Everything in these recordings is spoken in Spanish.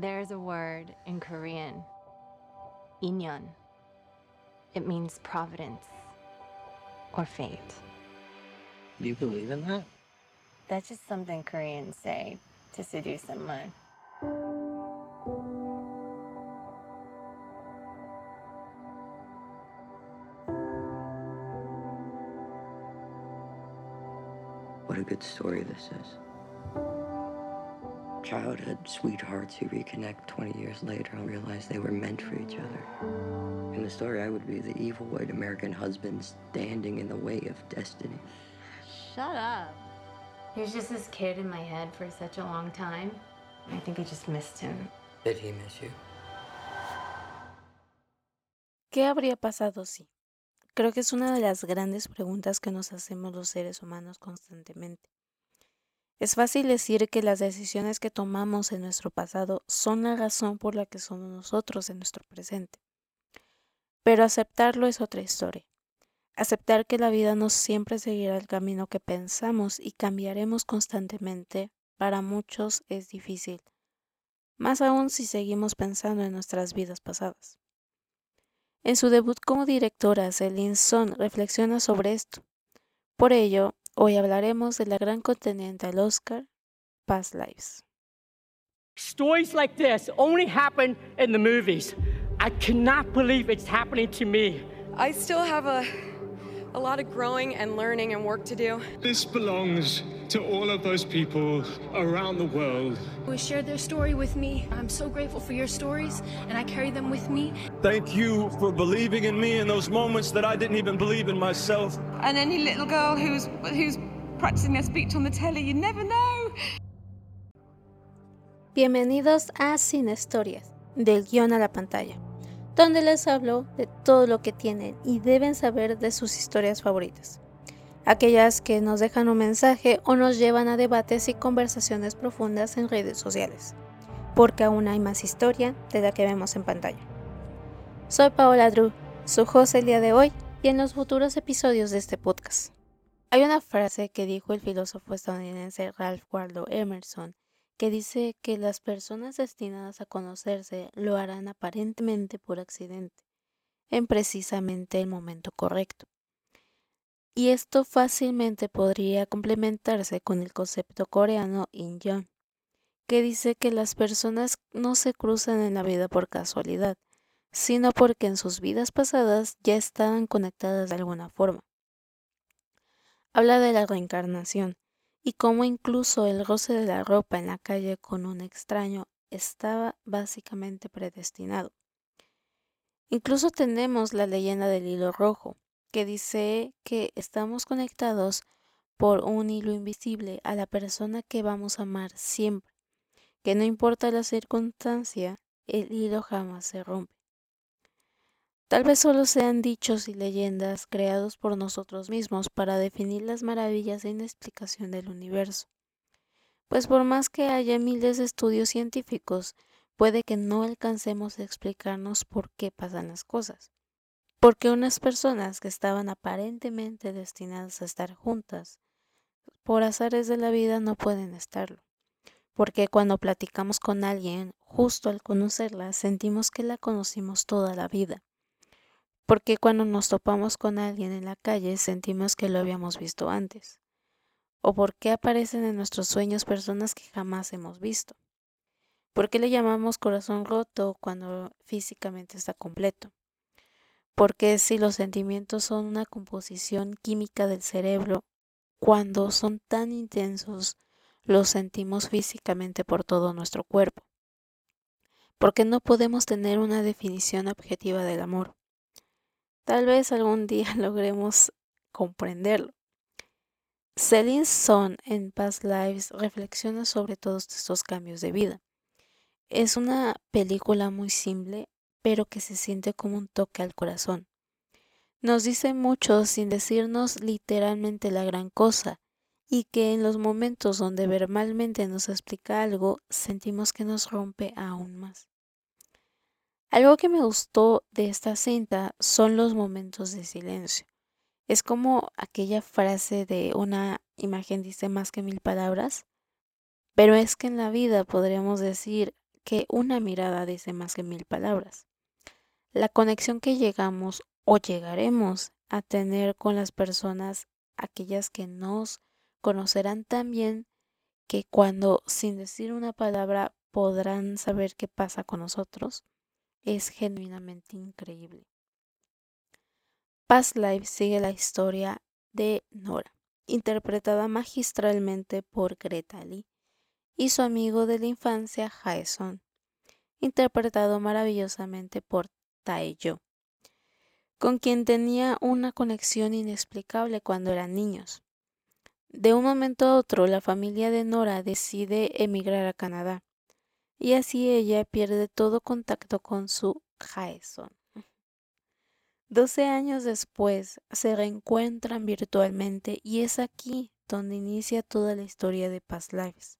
There's a word in Korean, inyeon. It means providence or fate. Do you believe in that? That's just something Koreans say to seduce someone. What a good story this is. Childhood sweethearts who reconnect 20 years later and realize they were meant for each other. In the story, I would be the evil white American husband standing in the way of destiny. Shut up. He was just this kid in my head for such a long time. I think I just missed him. Did he miss you? ¿Qué habría pasado si? Creo que es una de las grandes preguntas que nos hacemos los seres humanos constantemente. Es fácil decir que las decisiones que tomamos en nuestro pasado son la razón por la que somos nosotros en nuestro presente. Pero aceptarlo es otra historia. Aceptar que la vida no siempre seguirá el camino que pensamos y cambiaremos constantemente, para muchos es difícil, más aún si seguimos pensando en nuestras vidas pasadas. En su debut como directora, Celine Son reflexiona sobre esto. Por ello, hoy hablaremos de la gran contendiente al Oscar, Past Lives. Stories like this only happen in the movies. I cannot believe it's happening to me. I still have a, a lot of growing and learning and work to do. This belongs to all of those people around the world. Who shared their story with me. I'm so grateful for your stories, and I carry them with me. Thank you for believing in me in those moments that I didn't even believe in myself. And any little girl who's who's practicing their speech on the telly, you never know. Bienvenidos a Sin Historias, del guión a la pantalla, donde les hablo de todo lo que tienen y deben saber de sus historias favoritas. Aquellas que nos dejan un mensaje o nos llevan a debates y conversaciones profundas en redes sociales, porque aún hay más historia de la que vemos en pantalla. Soy Paola Drew, su host el día de hoy y en los futuros episodios de este podcast. Hay una frase que dijo el filósofo estadounidense Ralph Waldo Emerson que dice que las personas destinadas a conocerse lo harán aparentemente por accidente, en precisamente el momento correcto. Y esto fácilmente podría complementarse con el concepto coreano Inyeon, que dice que las personas no se cruzan en la vida por casualidad, sino porque en sus vidas pasadas ya estaban conectadas de alguna forma. Habla de la reencarnación y cómo incluso el roce de la ropa en la calle con un extraño estaba básicamente predestinado. Incluso tenemos la leyenda del hilo rojo, que dice que estamos conectados por un hilo invisible a la persona que vamos a amar siempre, que no importa la circunstancia, el hilo jamás se rompe. Tal vez solo sean dichos y leyendas creados por nosotros mismos para definir las maravillas sin explicación del universo. Pues por más que haya miles de estudios científicos, puede que no alcancemos a explicarnos por qué pasan las cosas. Porque unas personas que estaban aparentemente destinadas a estar juntas, por azares de la vida no pueden estarlo. Porque cuando platicamos con alguien, justo al conocerla, sentimos que la conocimos toda la vida porque cuando nos topamos con alguien en la calle sentimos que lo habíamos visto antes? ¿O por qué aparecen en nuestros sueños personas que jamás hemos visto? ¿Por qué le llamamos corazón roto cuando físicamente está completo? ¿Por qué si los sentimientos son una composición química del cerebro, cuando son tan intensos, los sentimos físicamente por todo nuestro cuerpo? ¿Por qué no podemos tener una definición objetiva del amor? Tal vez algún día logremos comprenderlo. Celine Son en Past Lives reflexiona sobre todos estos cambios de vida. Es una película muy simple, pero que se siente como un toque al corazón. Nos dice mucho sin decirnos literalmente la gran cosa, y que en los momentos donde verbalmente nos explica algo, sentimos que nos rompe aún más. Algo que me gustó de esta cinta son los momentos de silencio. Es como aquella frase de una imagen dice más que mil palabras, pero es que en la vida podríamos decir que una mirada dice más que mil palabras. La conexión que llegamos o llegaremos a tener con las personas, aquellas que nos conocerán tan bien que cuando sin decir una palabra podrán saber qué pasa con nosotros, es genuinamente increíble. Past Life sigue la historia de Nora, interpretada magistralmente por Greta Lee, y su amigo de la infancia Jaeson, interpretado maravillosamente por Taeyo, con quien tenía una conexión inexplicable cuando eran niños. De un momento a otro, la familia de Nora decide emigrar a Canadá, y así ella pierde todo contacto con su Jaeson. Doce años después se reencuentran virtualmente y es aquí donde inicia toda la historia de Past Lives.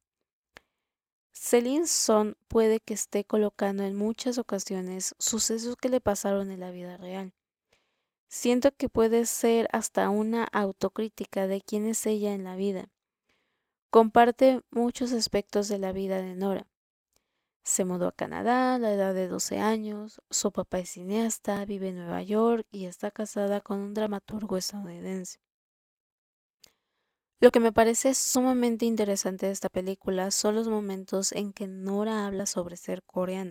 Celine Son puede que esté colocando en muchas ocasiones sucesos que le pasaron en la vida real. Siento que puede ser hasta una autocrítica de quién es ella en la vida. Comparte muchos aspectos de la vida de Nora. Se mudó a Canadá a la edad de 12 años, su papá es cineasta, vive en Nueva York y está casada con un dramaturgo estadounidense. Lo que me parece sumamente interesante de esta película son los momentos en que Nora habla sobre ser coreana.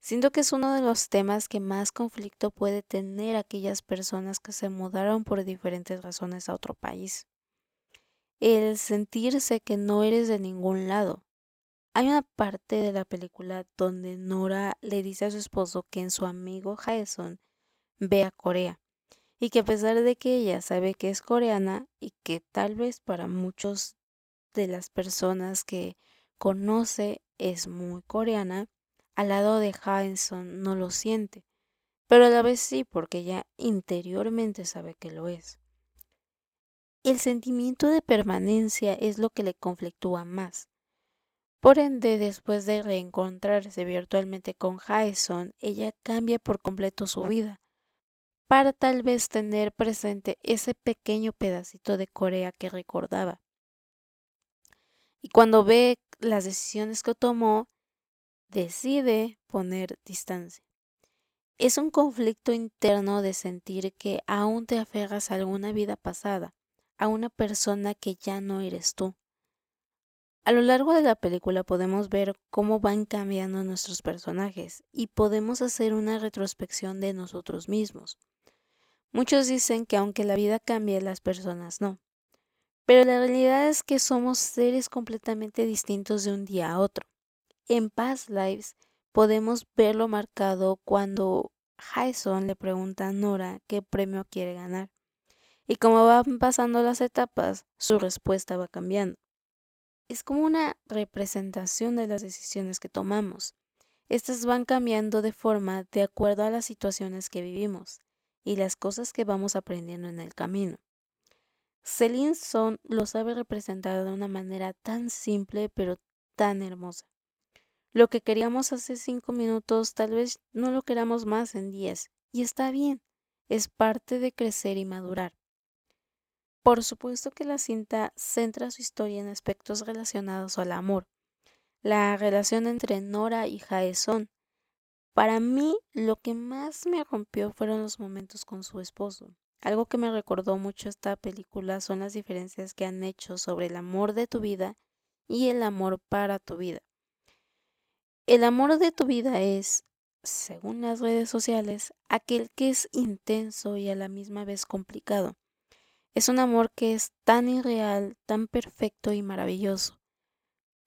Siento que es uno de los temas que más conflicto puede tener aquellas personas que se mudaron por diferentes razones a otro país. El sentirse que no eres de ningún lado. Hay una parte de la película donde Nora le dice a su esposo que en su amigo Jaeson ve a Corea y que a pesar de que ella sabe que es coreana y que tal vez para muchos de las personas que conoce es muy coreana, al lado de Jaeson no lo siente, pero a la vez sí porque ella interiormente sabe que lo es. El sentimiento de permanencia es lo que le conflictúa más. Por ende, después de reencontrarse virtualmente con Jaeson, ella cambia por completo su vida, para tal vez tener presente ese pequeño pedacito de Corea que recordaba. Y cuando ve las decisiones que tomó, decide poner distancia. Es un conflicto interno de sentir que aún te aferras a alguna vida pasada, a una persona que ya no eres tú. A lo largo de la película podemos ver cómo van cambiando nuestros personajes y podemos hacer una retrospección de nosotros mismos. Muchos dicen que aunque la vida cambie, las personas no. Pero la realidad es que somos seres completamente distintos de un día a otro. En Past Lives podemos verlo marcado cuando Jason le pregunta a Nora qué premio quiere ganar. Y como van pasando las etapas, su respuesta va cambiando es como una representación de las decisiones que tomamos. Estas van cambiando de forma de acuerdo a las situaciones que vivimos y las cosas que vamos aprendiendo en el camino. Celine Son lo sabe representar de una manera tan simple pero tan hermosa. Lo que queríamos hace cinco minutos tal vez no lo queramos más en diez, y está bien, es parte de crecer y madurar. Por supuesto que la cinta centra su historia en aspectos relacionados al amor, la relación entre Nora y Jaeson. Para mí, lo que más me rompió fueron los momentos con su esposo. Algo que me recordó mucho esta película son las diferencias que han hecho sobre el amor de tu vida y el amor para tu vida. El amor de tu vida es, según las redes sociales, aquel que es intenso y a la misma vez complicado. Es un amor que es tan irreal, tan perfecto y maravilloso,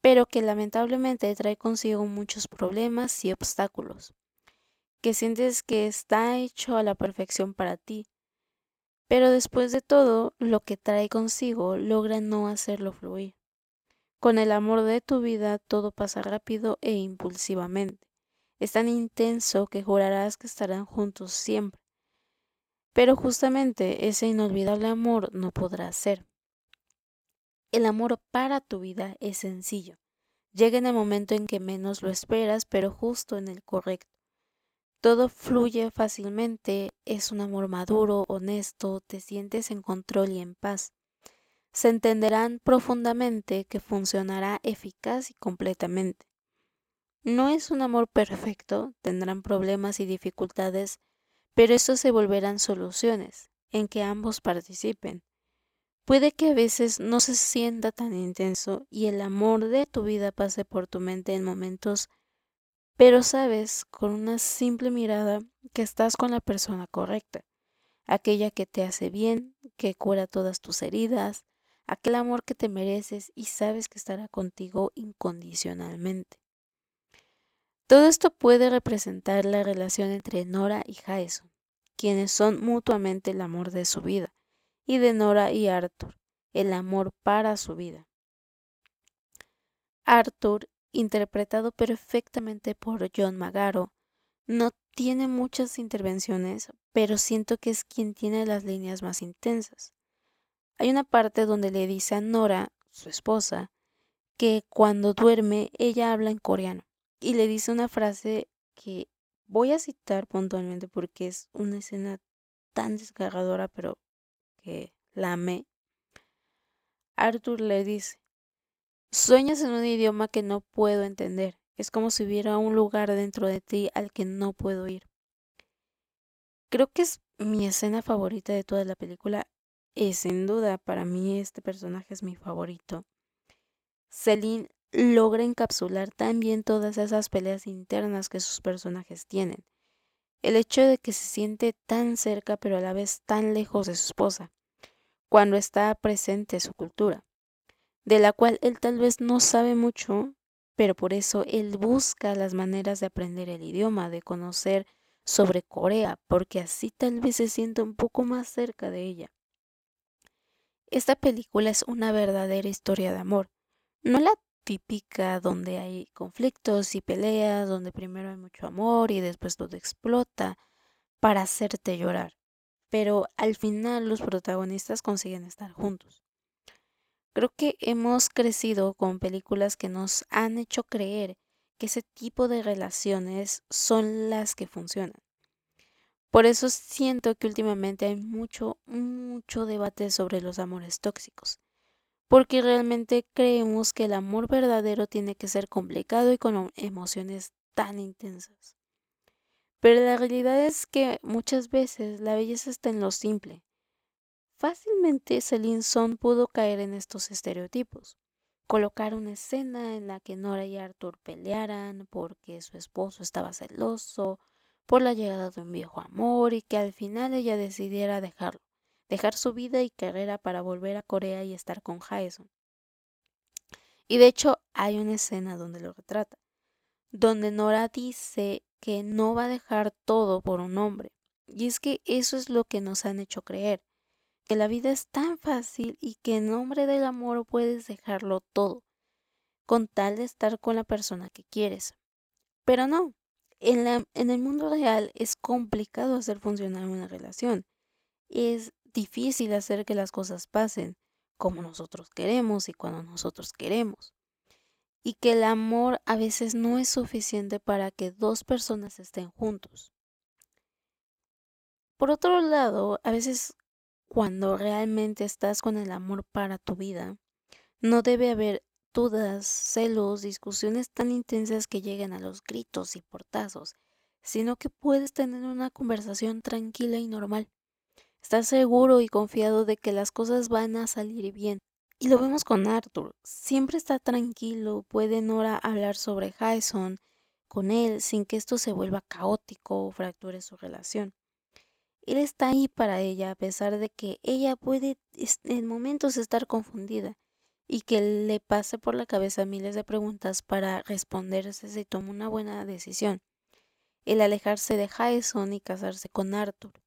pero que lamentablemente trae consigo muchos problemas y obstáculos, que sientes que está hecho a la perfección para ti, pero después de todo, lo que trae consigo logra no hacerlo fluir. Con el amor de tu vida todo pasa rápido e impulsivamente. Es tan intenso que jurarás que estarán juntos siempre pero justamente ese inolvidable amor no podrá ser. El amor para tu vida es sencillo. Llega en el momento en que menos lo esperas, pero justo en el correcto. Todo fluye fácilmente, es un amor maduro, honesto, te sientes en control y en paz. Se entenderán profundamente que funcionará eficaz y completamente. No es un amor perfecto, tendrán problemas y dificultades, pero estos se volverán soluciones en que ambos participen. Puede que a veces no se sienta tan intenso y el amor de tu vida pase por tu mente en momentos, pero sabes con una simple mirada que estás con la persona correcta, aquella que te hace bien, que cura todas tus heridas, aquel amor que te mereces y sabes que estará contigo incondicionalmente. Todo esto puede representar la relación entre Nora y Jason, quienes son mutuamente el amor de su vida y de Nora y Arthur, el amor para su vida. Arthur, interpretado perfectamente por John Magaro, no tiene muchas intervenciones, pero siento que es quien tiene las líneas más intensas. Hay una parte donde le dice a Nora, su esposa, que cuando duerme ella habla en coreano y le dice una frase que voy a citar puntualmente porque es una escena tan desgarradora, pero que la amé, Arthur le dice, sueñas en un idioma que no puedo entender. Es como si hubiera un lugar dentro de ti al que no puedo ir. Creo que es mi escena favorita de toda la película y sin duda para mí este personaje es mi favorito. Celine logra encapsular tan bien todas esas peleas internas que sus personajes tienen el hecho de que se siente tan cerca pero a la vez tan lejos de su esposa, cuando está presente su cultura, de la cual él tal vez no sabe mucho, pero por eso él busca las maneras de aprender el idioma, de conocer sobre Corea, porque así tal vez se sienta un poco más cerca de ella. Esta película es una verdadera historia de amor, no la típica donde hay conflictos y peleas, donde primero hay mucho amor y después todo explota para hacerte llorar. Pero al final los protagonistas consiguen estar juntos. Creo que hemos crecido con películas que nos han hecho creer que ese tipo de relaciones son las que funcionan. Por eso siento que últimamente hay mucho, mucho debate sobre los amores tóxicos porque realmente creemos que el amor verdadero tiene que ser complicado y con emociones tan intensas. Pero la realidad es que muchas veces la belleza está en lo simple. Fácilmente Celine Son pudo caer en estos estereotipos. Colocar una escena en la que Nora y Arthur pelearan porque su esposo estaba celoso por la llegada de un viejo amor y que al final ella decidiera dejarlo dejar su vida y carrera para volver a Corea y estar con Jason. Y de hecho hay una escena donde lo retrata, donde Nora dice que no va a dejar todo por un hombre. Y es que eso es lo que nos han hecho creer, que la vida es tan fácil y que en nombre del amor puedes dejarlo todo, con tal de estar con la persona que quieres. Pero no, en, la, en el mundo real es complicado hacer funcionar una relación. Es difícil hacer que las cosas pasen como nosotros queremos y cuando nosotros queremos. Y que el amor a veces no es suficiente para que dos personas estén juntos. Por otro lado, a veces cuando realmente estás con el amor para tu vida, no debe haber dudas, celos, discusiones tan intensas que lleguen a los gritos y portazos, sino que puedes tener una conversación tranquila y normal. Estás seguro y confiado de que las cosas van a salir bien. Y lo vemos con Arthur. Siempre está tranquilo, puede Nora hablar sobre Jason con él sin que esto se vuelva caótico o fracture su relación. Él está ahí para ella a pesar de que ella puede en momentos estar confundida y que le pase por la cabeza miles de preguntas para responderse si toma una buena decisión. El alejarse de Jason y casarse con Arthur.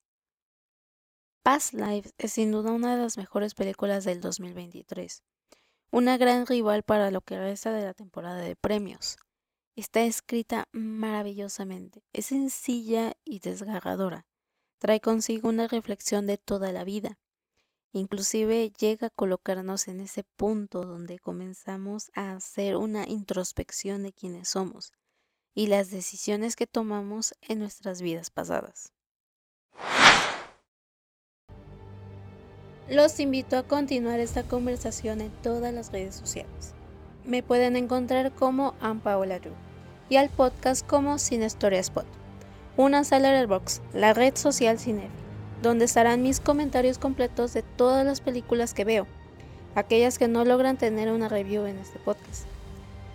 Past Lives es sin duda una de las mejores películas del 2023, una gran rival para lo que resta de la temporada de premios. Está escrita maravillosamente, es sencilla y desgarradora, trae consigo una reflexión de toda la vida, inclusive llega a colocarnos en ese punto donde comenzamos a hacer una introspección de quiénes somos y las decisiones que tomamos en nuestras vidas pasadas. Los invito a continuar esta conversación en todas las redes sociales. Me pueden encontrar como Ampaola y al podcast como Cinestoria Spot. Únanse a Letterboxd, la red social Cinef, donde estarán mis comentarios completos de todas las películas que veo, aquellas que no logran tener una review en este podcast.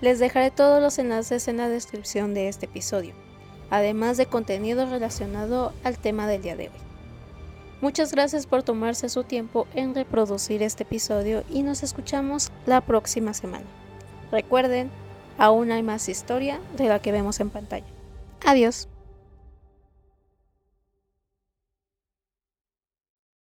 Les dejaré todos los enlaces en la descripción de este episodio, además de contenido relacionado al tema del día de hoy. Muchas gracias por tomarse su tiempo en reproducir este episodio y nos escuchamos la próxima semana. Recuerden, aún hay más historia de la que vemos en pantalla. Adiós.